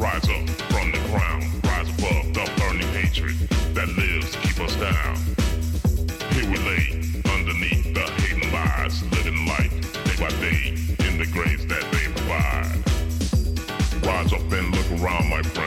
Rise up from the ground, rise above the burning hatred that lives to keep us down. Here we lay underneath the hating lies, living life day by day in the graves that they provide. Rise up and look around, my friend.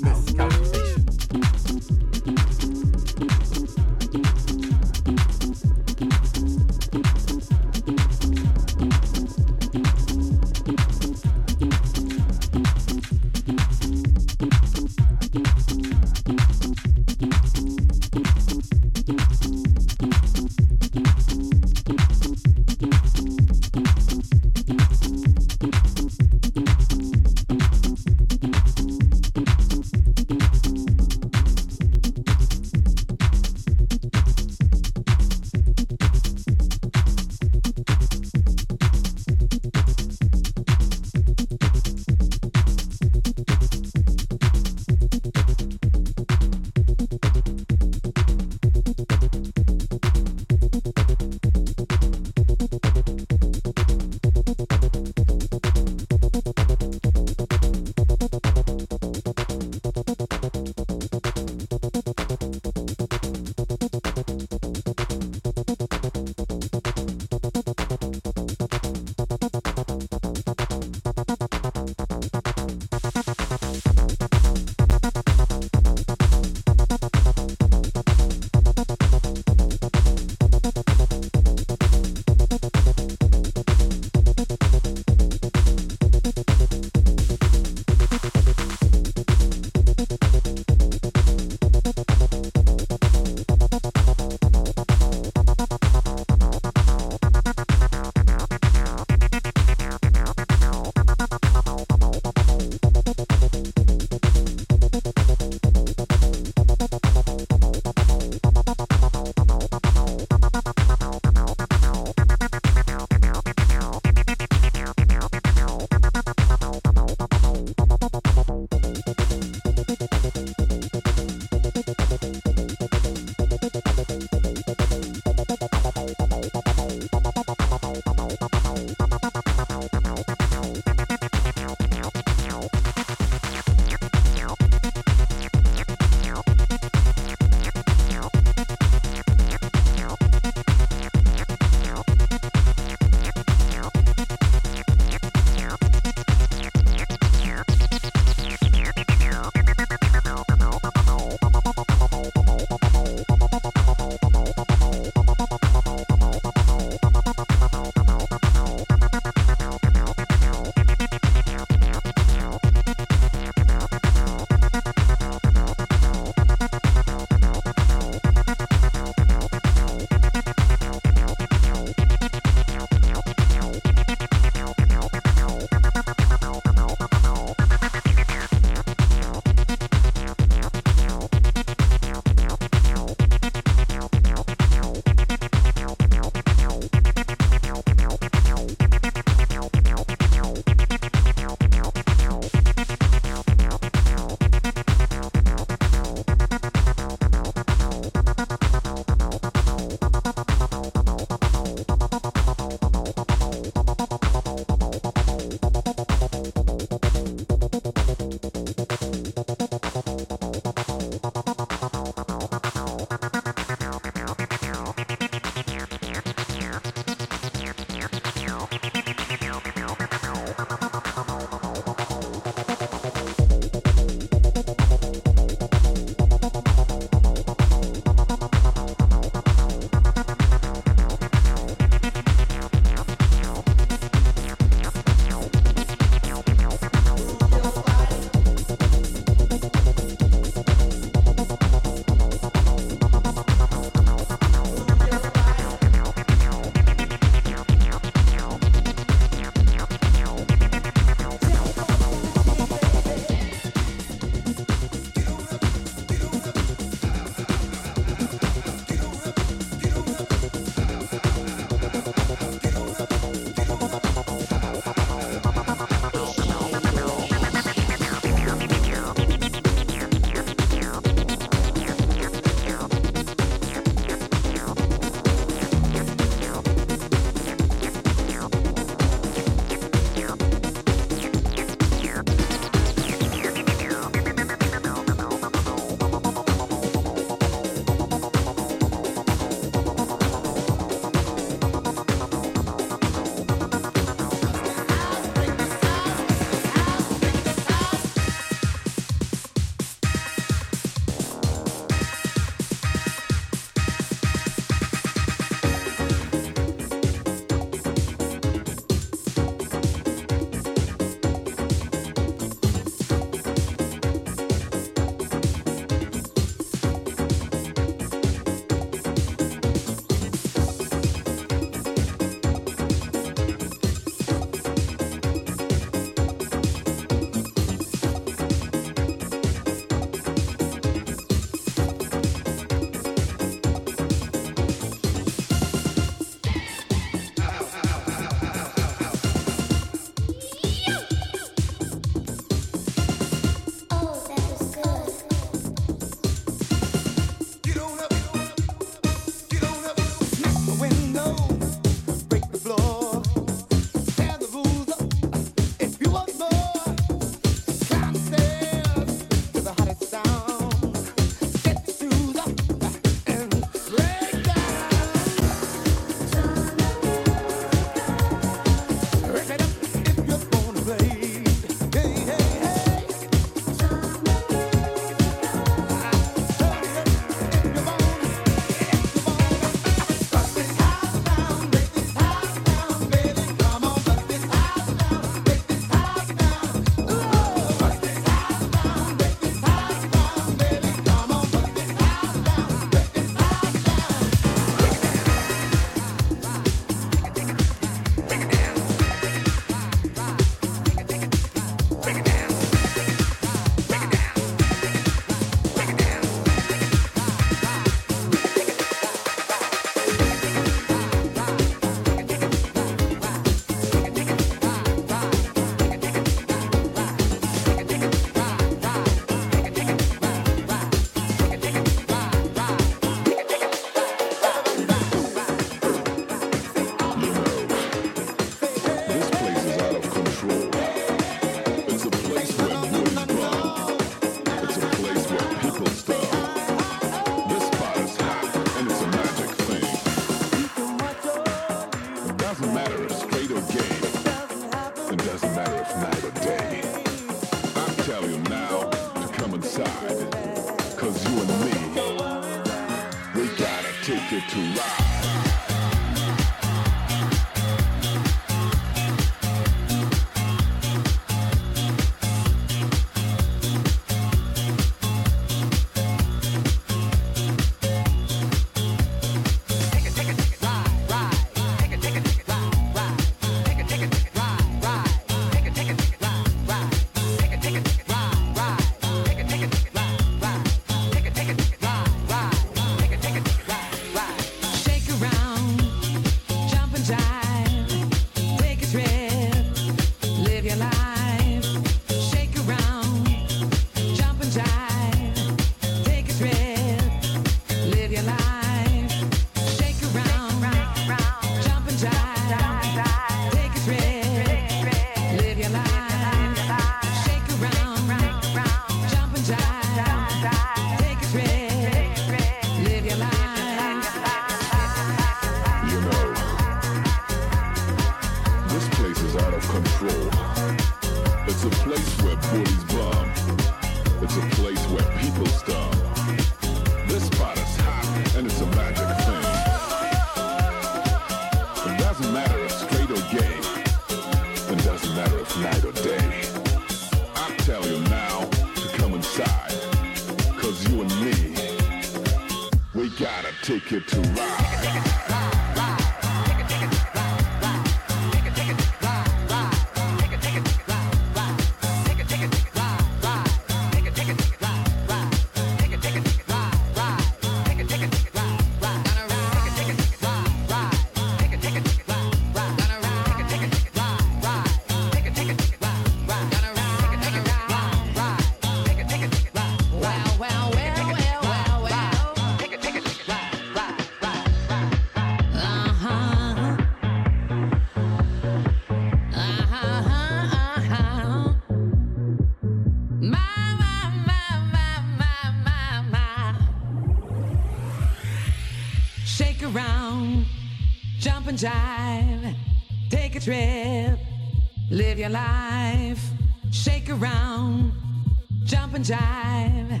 Jive,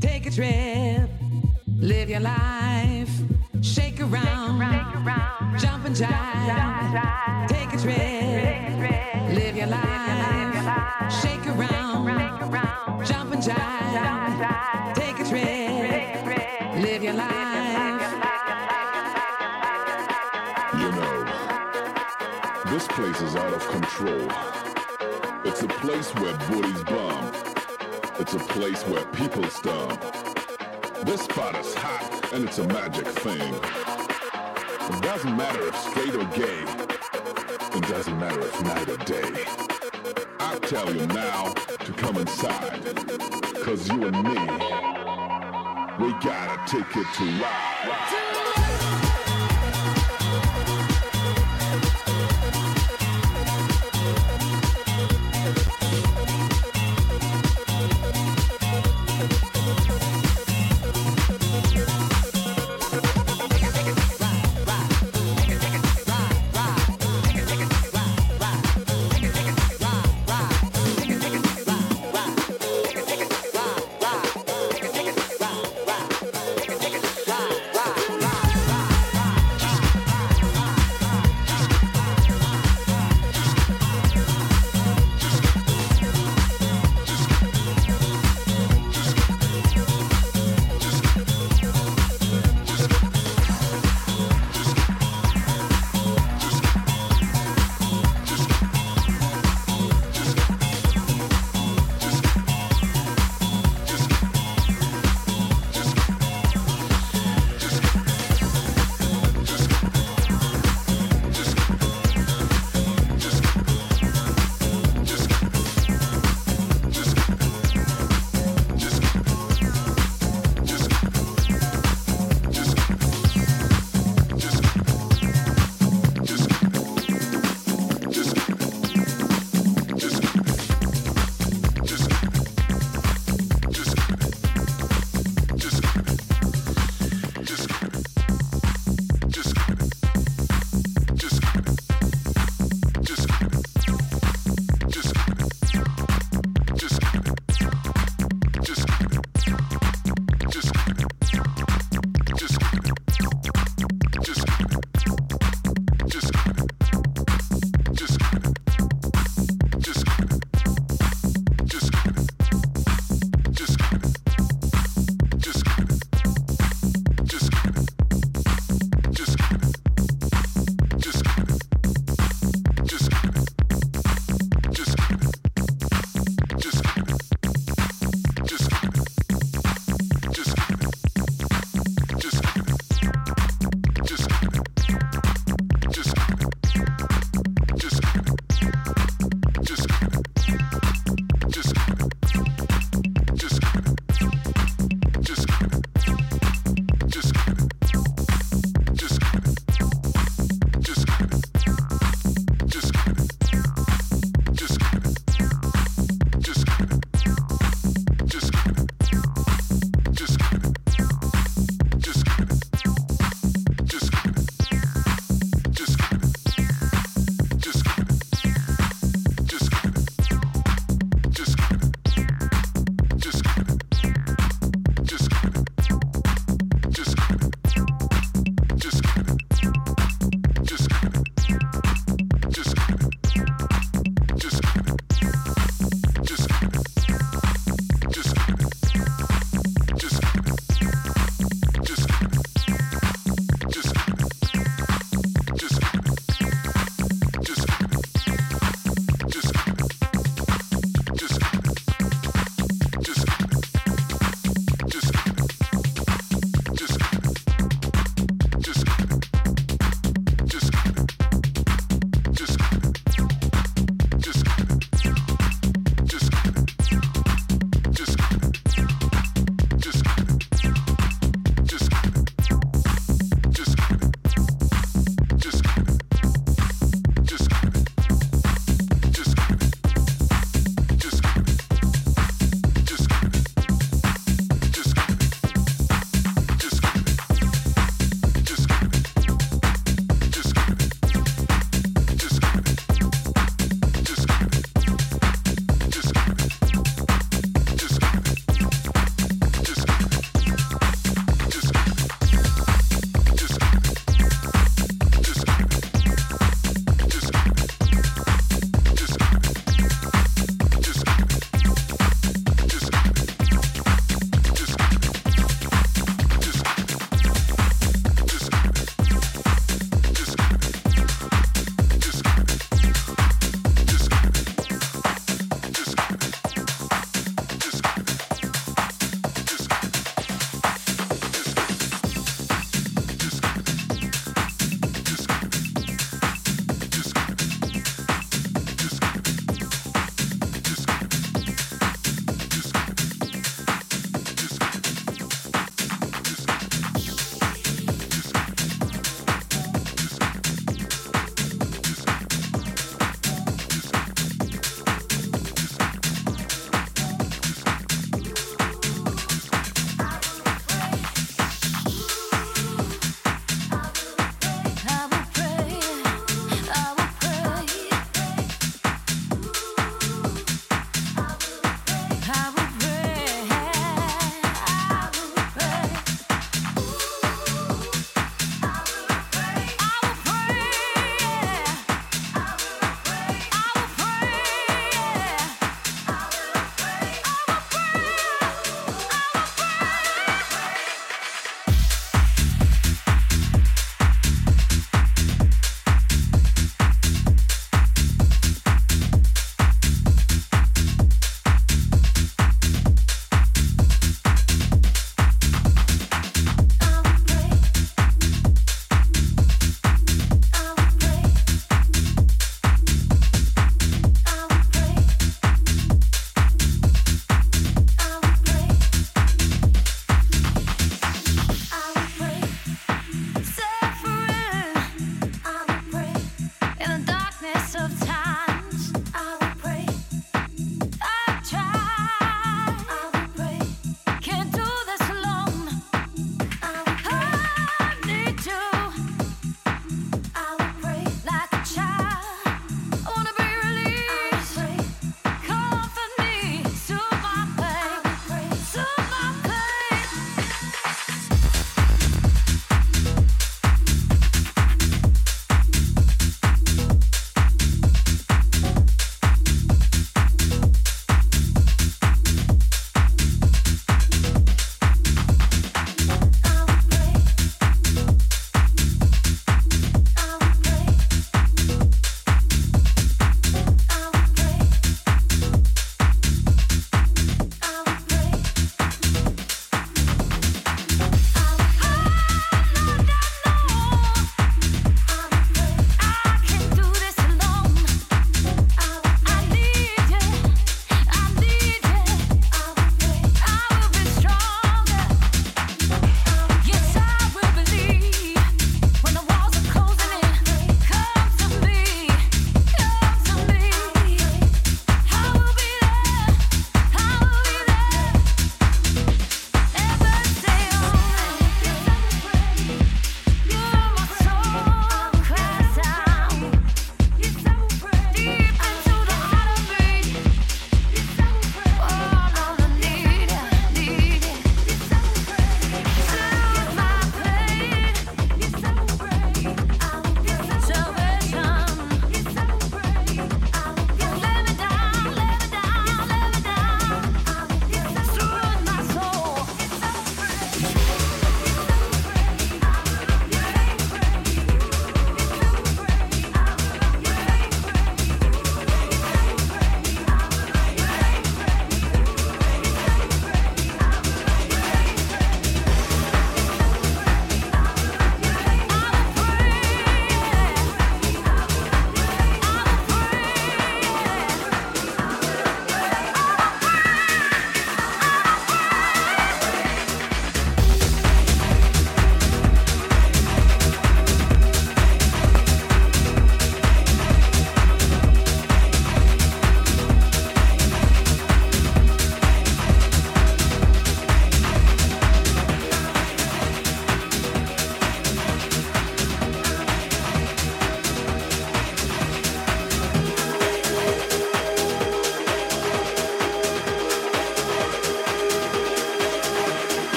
take a trip, live your life. Shake around, jump and jive, take a trip, live your life. Shake around, jump and jive, take a trip, live your life. You know, this place is out of control. It's a place where bullies bomb. It's a place where people stomp. This spot is hot and it's a magic thing. It doesn't matter if straight or gay. It doesn't matter if night or day. I tell you now to come inside. Cause you and me, we gotta take it to ride.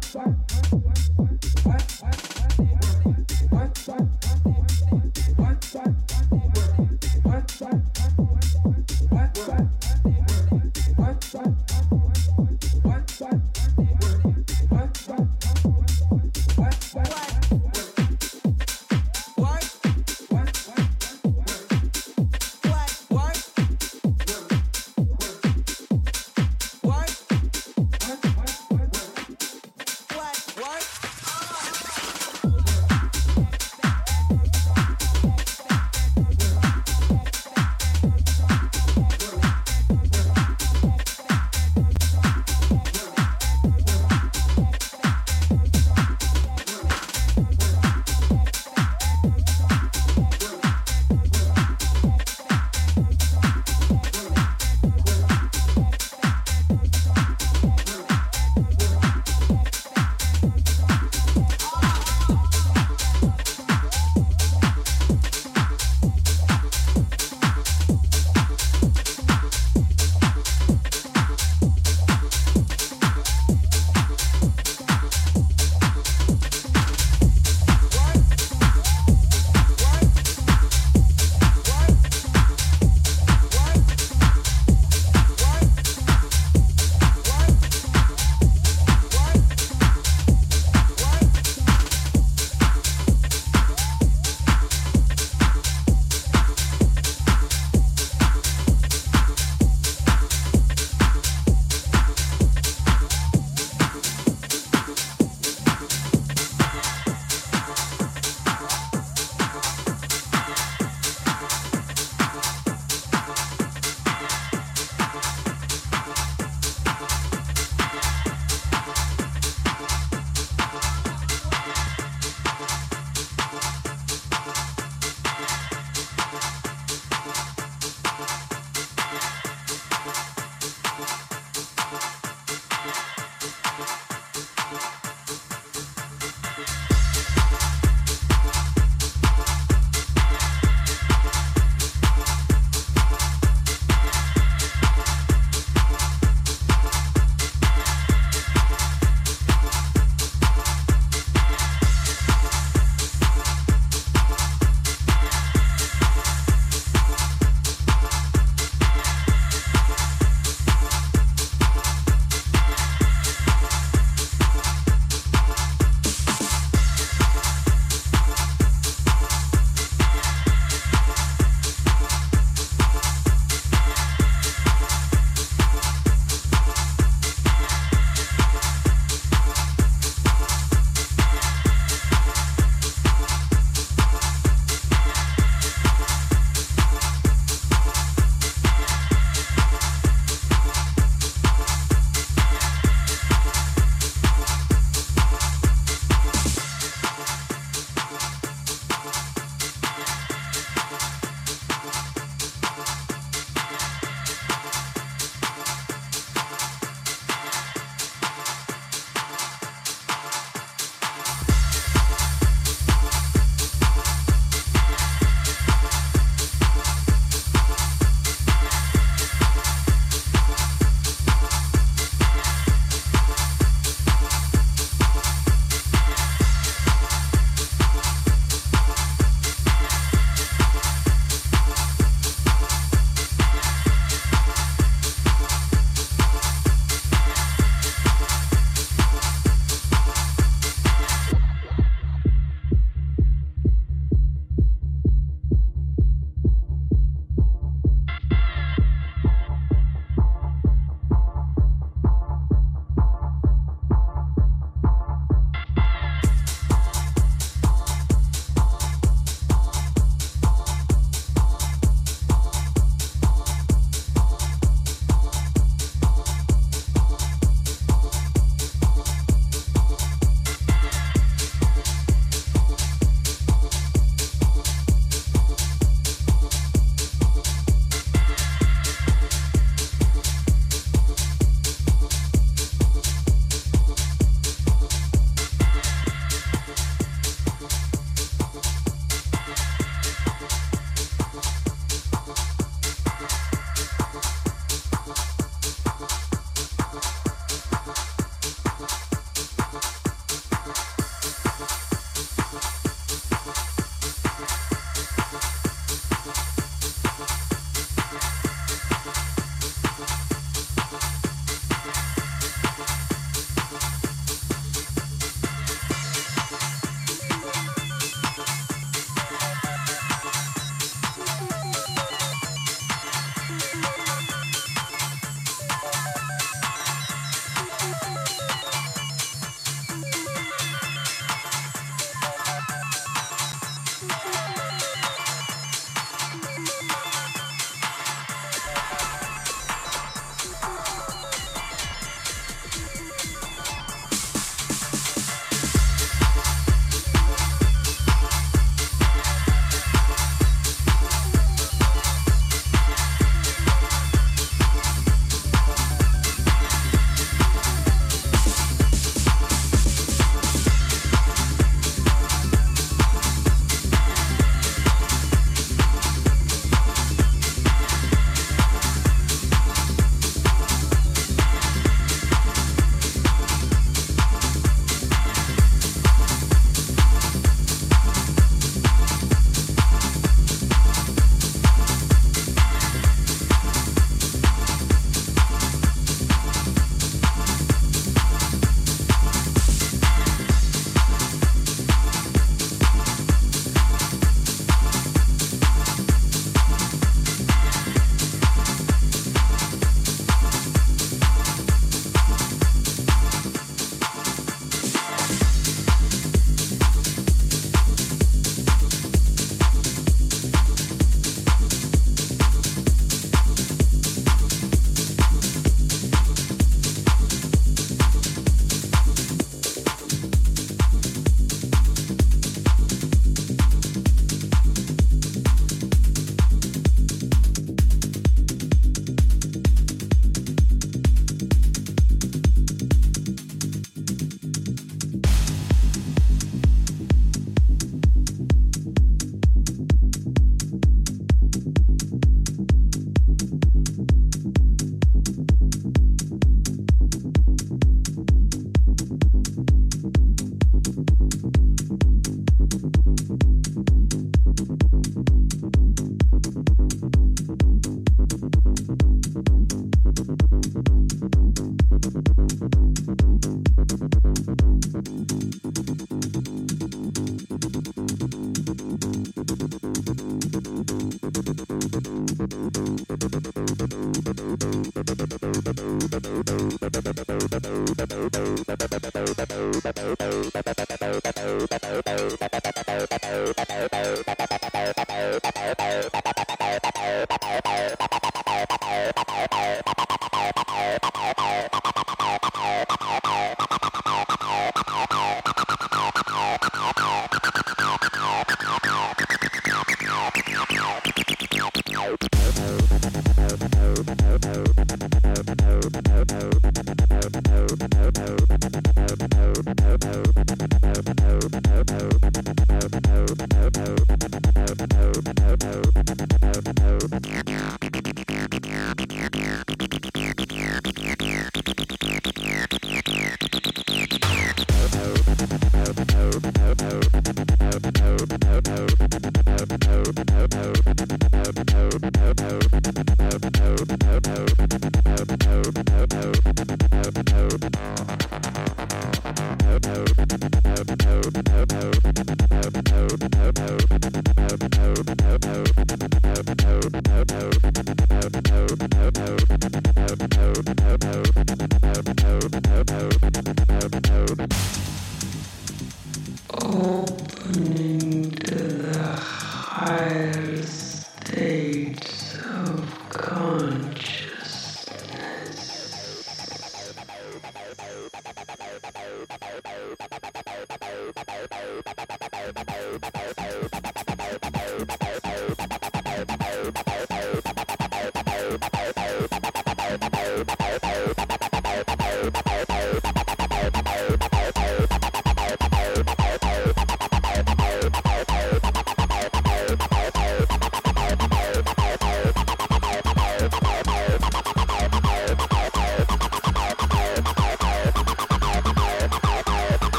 Bye.